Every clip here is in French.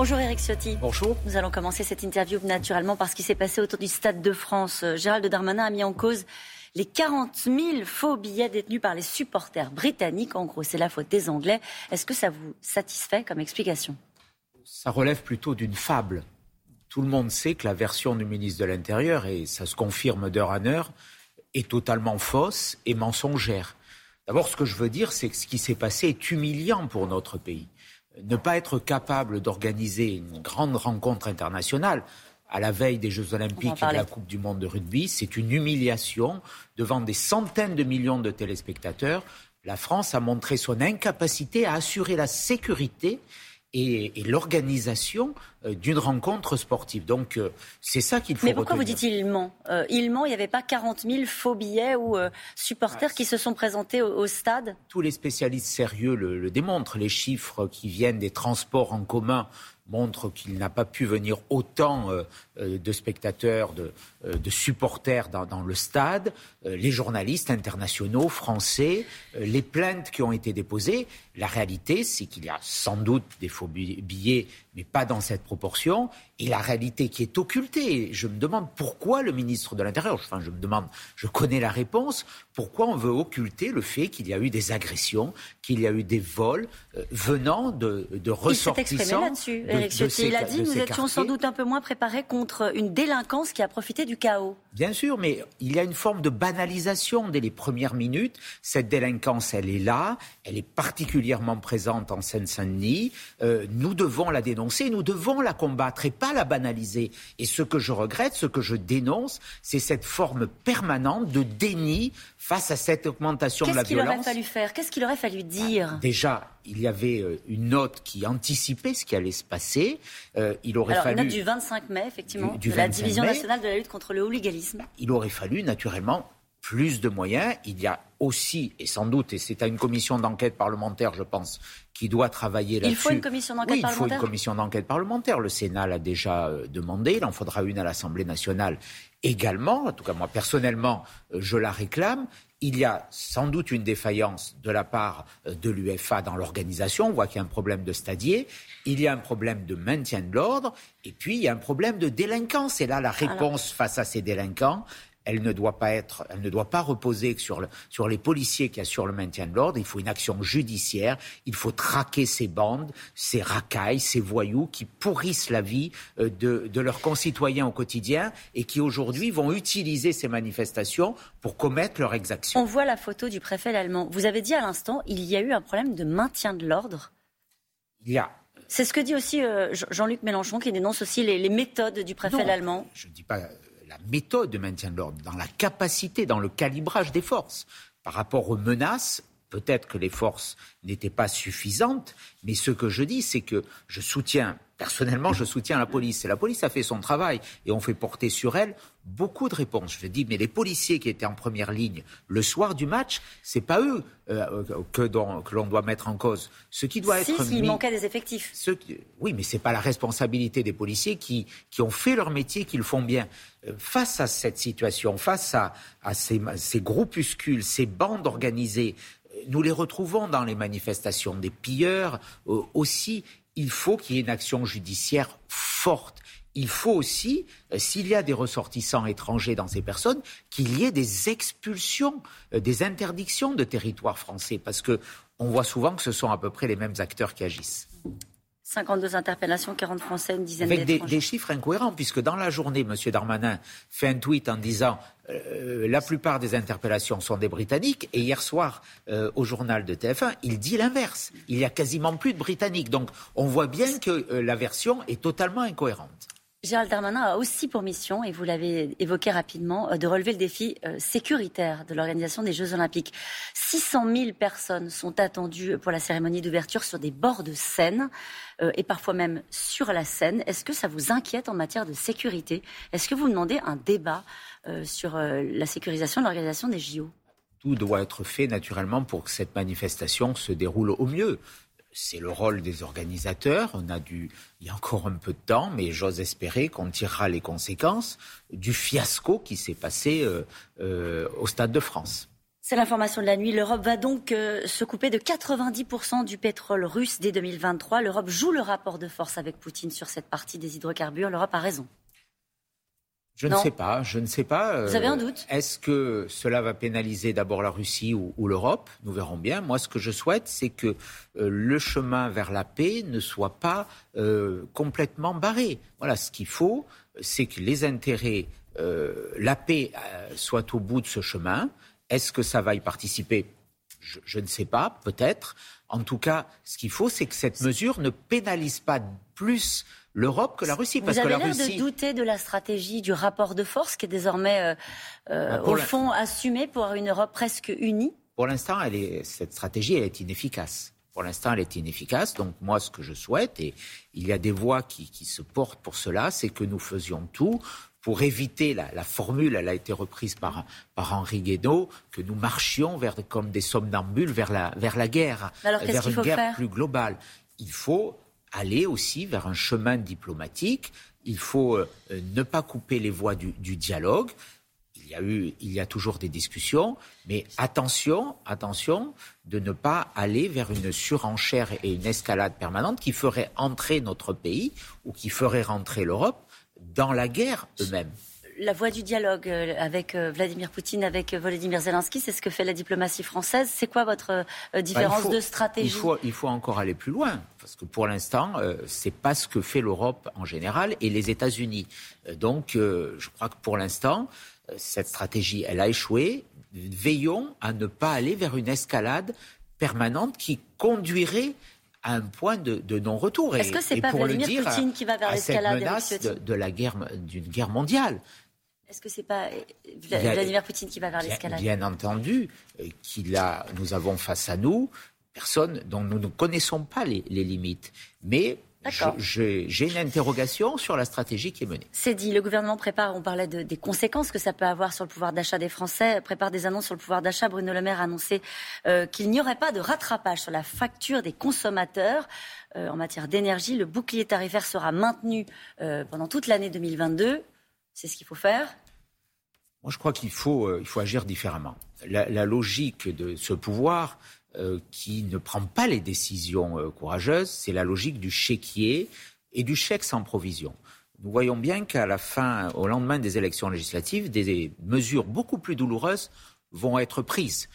Bonjour Eric Ciotti. Bonjour. Nous allons commencer cette interview naturellement par ce qui s'est passé autour du Stade de France. Euh, Gérald Darmanin a mis en cause les 40 000 faux billets détenus par les supporters britanniques. En gros, c'est la faute des Anglais. Est-ce que ça vous satisfait comme explication? Ça relève plutôt d'une fable. Tout le monde sait que la version du ministre de l'Intérieur, et ça se confirme d'heure en heure, est totalement fausse et mensongère. D'abord, ce que je veux dire, c'est que ce qui s'est passé est humiliant pour notre pays. Ne pas être capable d'organiser une grande rencontre internationale à la veille des Jeux Olympiques et de la Coupe du Monde de rugby, c'est une humiliation devant des centaines de millions de téléspectateurs. La France a montré son incapacité à assurer la sécurité et, l'organisation euh, d'une rencontre sportive. Donc euh, c'est ça qu'il faut. Mais pourquoi vous dites il ment? Euh, Il ment. Il n'y avait pas 40 000 faux billets ou supporters ah, qui se sont présentés au, stade? Tous les spécialistes sérieux le, démontrent. Les chiffres qui viennent des transports en commun montrent qu'il n'a pas pu venir autant de spectateurs, de, supporters dans, le stade, les journalistes internationaux, français, les plaintes qui ont été déposées. La réalité, c'est qu'il y a sans doute des faux billets, mais pas dans cette proportion. Et la réalité qui est occultée, je me demande pourquoi le ministre de l'Intérieur, enfin je me demande, je connais la réponse, pourquoi on veut occulter le fait qu'il y a eu des agressions, qu'il y a eu des vols euh, venant de, de ressortissants. Il s'est exprimé là-dessus, Eric Il a dit nous étions sans doute un peu moins préparés contre une délinquance qui a profité du chaos. Bien sûr, mais il y a une forme de banalisation dès les premières minutes. Cette délinquance, elle est là, elle est particulièrement présente en Seine-Saint-Denis. Euh, nous devons la dénoncer, nous devons la combattre et pas la banaliser. Et ce que je regrette, ce que je dénonce, c'est cette forme permanente de déni face à cette augmentation de la violence. Qu'est-ce qu'il aurait fallu faire? Qu'est-ce qu'il aurait fallu dire? ah, Déjà, il y avait euh, une note qui anticipait ce qui allait se passer. Euh, il aurait fallu. Une note du 25 mai, effectivement, de la Division nationale de la lutte contre le hooliganisme. Il aurait fallu naturellement plus de moyens. Il y a aussi, et sans doute, et c'est à une commission d'enquête parlementaire, je pense, qui doit travailler là-dessus. Il faut une commission d'enquête parlementaire. il faut une commission d'enquête parlementaire. Le Sénat l'a déjà euh, demandé. Il en faudra une à l'Assemblée nationale également. En tout cas, moi personnellement, je la réclame. Il y a sans doute une défaillance de la part euh, de l'UFA dans l'organisation. On voit qu'il y a un problème de stadier. Il y a un problème de maintien de l'ordre. Et puis, il y a un problème de délinquance. Et là, la réponse face à ces délinquants, elle ne doit pas être, elle ne doit pas reposer sur, le, sur les policiers qui assurent le maintien de l'ordre. Il faut une action judiciaire. Il faut traquer ces bandes, ces racailles, ces voyous qui pourrissent la vie euh, de, de leurs concitoyens au quotidien et qui aujourd'hui vont utiliser ces manifestations pour commettre leurs exactions. On voit la photo du préfet allemand. Vous avez dit à l'instant, il y a eu un problème de maintien de l'ordre. Il y a c'est ce que dit aussi euh, Jean-Luc Mélenchon, qui dénonce aussi les, méthodes du préfet allemand. Je ne dis pas la méthode de maintien de l'ordre, dans la capacité, dans le calibrage des forces. Par rapport aux menaces, peut-être que les forces n'étaient pas suffisantes, mais ce que je dis, c'est que je soutiens, personnellement, je soutiens la police. Et la police a fait son travail et on fait porter sur elle beaucoup de réponses. Je dis, mais les policiers qui étaient en première ligne le soir du match, c'est pas eux euh, que, que l'on doit mettre en cause. Ce qui doit si, être s'il manquait des effectifs. oui, mais c'est pas la responsabilité des policiers qui, qui ont fait leur métier, qui le font bien. Euh, face à cette situation, face à, à ces, ces groupuscules, ces bandes organisées, nous les retrouvons dans les manifestations des pilleurs euh, aussi. Il faut qu'il y ait une action judiciaire forte il faut aussi, euh, s'il y a des ressortissants étrangers dans ces personnes, qu'il y ait des expulsions, euh, des interdictions de territoire français, parce que on voit souvent que ce sont à peu près les mêmes acteurs qui agissent. 52 interpellations, 40 Français, une dizaine Avec des, chiffres incohérents, puisque dans la journée, M. Darmanin fait un tweet en disant euh, la plupart des interpellations sont des Britanniques, et hier soir, euh, au journal de TF1, il dit l'inverse. Il y a quasiment plus de Britanniques. Donc on voit bien que euh, la version est totalement incohérente. Gérald Darmanin a aussi pour mission, et vous l'avez évoqué rapidement, euh, de relever le défi euh, sécuritaire de l'organisation des Jeux Olympiques. 600 000 personnes sont attendues pour la cérémonie d'ouverture sur des bords de Seine euh, et parfois même sur la Seine. Est-ce que ça vous inquiète en matière de sécurité? Est-ce que vous demandez un débat sur la sécurisation de l'organisation des JO tout doit être fait naturellement pour que cette manifestation se déroule au mieux c'est le rôle des organisateurs. On a dû, il y a encore un peu de temps, mais j'ose espérer qu'on tirera les conséquences du fiasco qui s'est passé euh, euh, au Stade de France. C'est l'information de la nuit. L'Europe va donc euh, se couper de 90% du pétrole russe dès 2023. L'Europe joue le rapport de force avec Poutine sur cette partie des hydrocarbures. L'Europe a raison. Je ne sais pas, je ne sais pas. Vous avez un doute Est-ce que cela va pénaliser d'abord la Russie ou, l'Europe? Nous verrons bien. Moi, ce que je souhaite, c'est que euh, le chemin vers la paix ne soit pas euh, complètement barré. Voilà, ce qu'il faut, c'est que les intérêts, euh, la paix soit au bout de ce chemin. Est-ce que ça va y participer? Je, je, ne sais pas, peut-être. En tout cas, ce qu'il faut, c'est que cette mesure ne pénalise pas plus l'Europe que la Russie. Parce Vous avez l'air Russie... de douter de la stratégie du rapport de force qui est désormais, euh, euh, bah, au fond, assumé pour une Europe presque unie Pour l'instant, cette stratégie, elle est inefficace. Pour l'instant, elle est inefficace. Donc moi, ce que je souhaite, et il y a des voix qui, se portent pour cela, c'est que nous faisions tout pour éviter, la, formule, elle a été reprise par, par Henri Guénaud, que nous marchions vers, comme des somnambules vers la, vers la guerre, Alors, vers une guerre plus globale. Il faut aller aussi vers un chemin diplomatique. Il faut euh, ne pas couper les voies du, dialogue. Il y a eu, il y a toujours des discussions, mais attention, attention de ne pas aller vers une surenchère et une escalade permanente qui ferait entrer notre pays ou qui ferait rentrer l'Europe dans la guerre eux-mêmes la voie du dialogue euh, avec euh, Vladimir Poutine, avec euh, Volodymyr Zelensky, c'est ce que fait la diplomatie française. C'est quoi votre bah, différence de stratégie il faut, il faut, encore aller plus loin, parce que pour l'instant, c'est pas ce que fait l'Europe en général et les États-Unis. donc, je crois que pour l'instant, cette stratégie, elle a échoué. Veillons à ne pas aller vers une escalade permanente qui conduirait à un point de, non-retour. Est-ce que c'est pas Vladimir Poutine qui va vers l'escalade de, de la guerre, d'une guerre mondiale est-ce que c'est pas Vladimir Poutine qui va vers l'escalade Bien entendu, euh, qu'il a, nous avons face à nous personne dont nous ne connaissons pas les, limites. Mais j'ai une interrogation sur la stratégie qui est menée. C'est dit. Le gouvernement prépare, on parlait des conséquences que ça peut avoir sur le pouvoir d'achat des Français, prépare des annonces sur le pouvoir d'achat. Bruno Le Maire a annoncé euh, qu'il n'y aurait pas de rattrapage sur la facture des consommateurs. Euh, en matière d'énergie, le bouclier tarifaire sera maintenu pendant toute l'année 2022. C'est ce qu'il faut faire Moi, je crois qu'il faut, euh, il faut agir différemment. La, logique de ce pouvoir euh, qui ne prend pas les décisions euh, courageuses, c'est la logique du chéquier et du chèque sans provision. Nous voyons bien qu'à la fin, au lendemain des élections législatives, des mesures beaucoup plus douloureuses vont être prises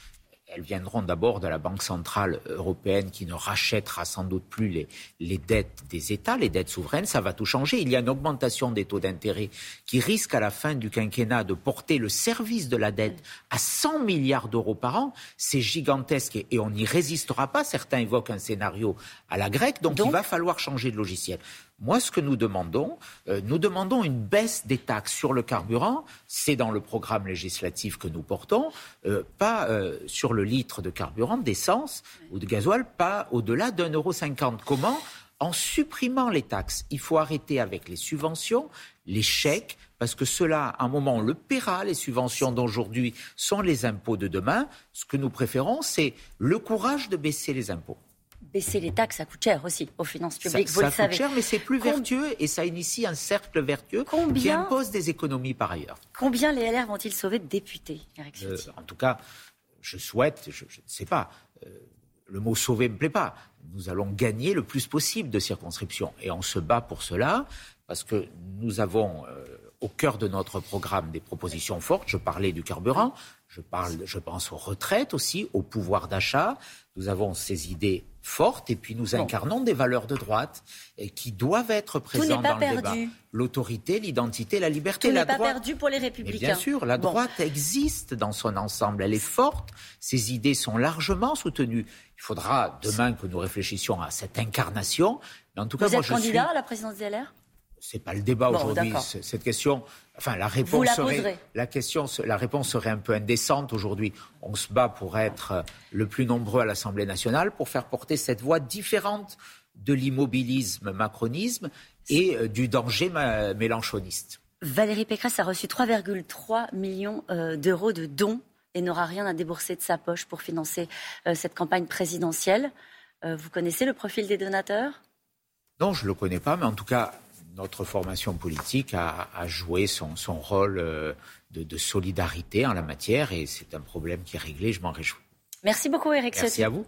elles viendront d'abord de la Banque centrale européenne qui ne rachètera sans doute plus les, les, dettes des États, les dettes souveraines. Ça va tout changer. Il y a une augmentation des taux d'intérêt qui risque à la fin du quinquennat de porter le service de la dette à 100 milliards d'euros par an. C'est gigantesque et, on n'y résistera pas. Certains évoquent un scénario à la grecque. donc il va falloir changer de logiciel. Moi, ce que nous demandons, euh, nous demandons une baisse des taxes sur le carburant. C'est dans le programme législatif que nous portons, euh, pas euh, sur le litre de carburant, d'essence ou de gasoil, pas au-delà d'un euro cinquante. Comment? En supprimant les taxes. Il faut arrêter avec les subventions, les chèques, parce que cela, à un moment, on le paiera. Les subventions d'aujourd'hui sont les impôts de demain. Ce que nous préférons, c'est le courage de baisser les impôts baisser les taxes, ça coûte cher aussi aux finances publiques, vous le savez. Ça coûte cher, mais c'est plus vertueux et ça initie un cercle vertueux qui impose des économies par ailleurs. Combien les LR vont-ils sauver de députés, euh, En tout cas, je souhaite, je ne sais pas, euh, le mot sauver ne me plaît pas. Nous allons gagner le plus possible de circonscriptions et on se bat pour cela parce que nous avons euh, au cœur de notre programme des propositions fortes. Je parlais du carburant, je, parle, je pense aux retraites aussi, au pouvoir d'achat. Nous avons ces idées fortes et puis nous incarnons des valeurs de droite et qui doivent être présentes dans le débat. L'autorité, l'identité, la liberté. Tout n'est pas perdu pour les républicains. bien sûr, la droite existe dans son ensemble. Elle est forte. Ses idées sont largement soutenues. Il faudra demain que nous réfléchissions à cette incarnation. Mais en tout cas, Vous êtes candidat à la présidence des LR c'est pas le débat aujourd'hui. Cette question, enfin la réponse serait, la question, la réponse serait un peu indécente aujourd'hui. On se bat pour être le plus nombreux à l'Assemblée nationale pour faire porter cette voix différente de l'immobilisme macronisme et euh, du danger mélanchoniste. Valérie Pécresse a reçu 3,3 millions euh, d'euros de dons et n'aura rien à débourser de sa poche pour financer euh, cette campagne présidentielle. Vous connaissez le profil des donateurs? Non, je ne le connais pas, mais en tout cas, notre formation politique a, joué son, son rôle de, de, solidarité en la matière et c'est un problème qui est réglé. Je m'en réjouis. Merci beaucoup, Eric. Merci à vous.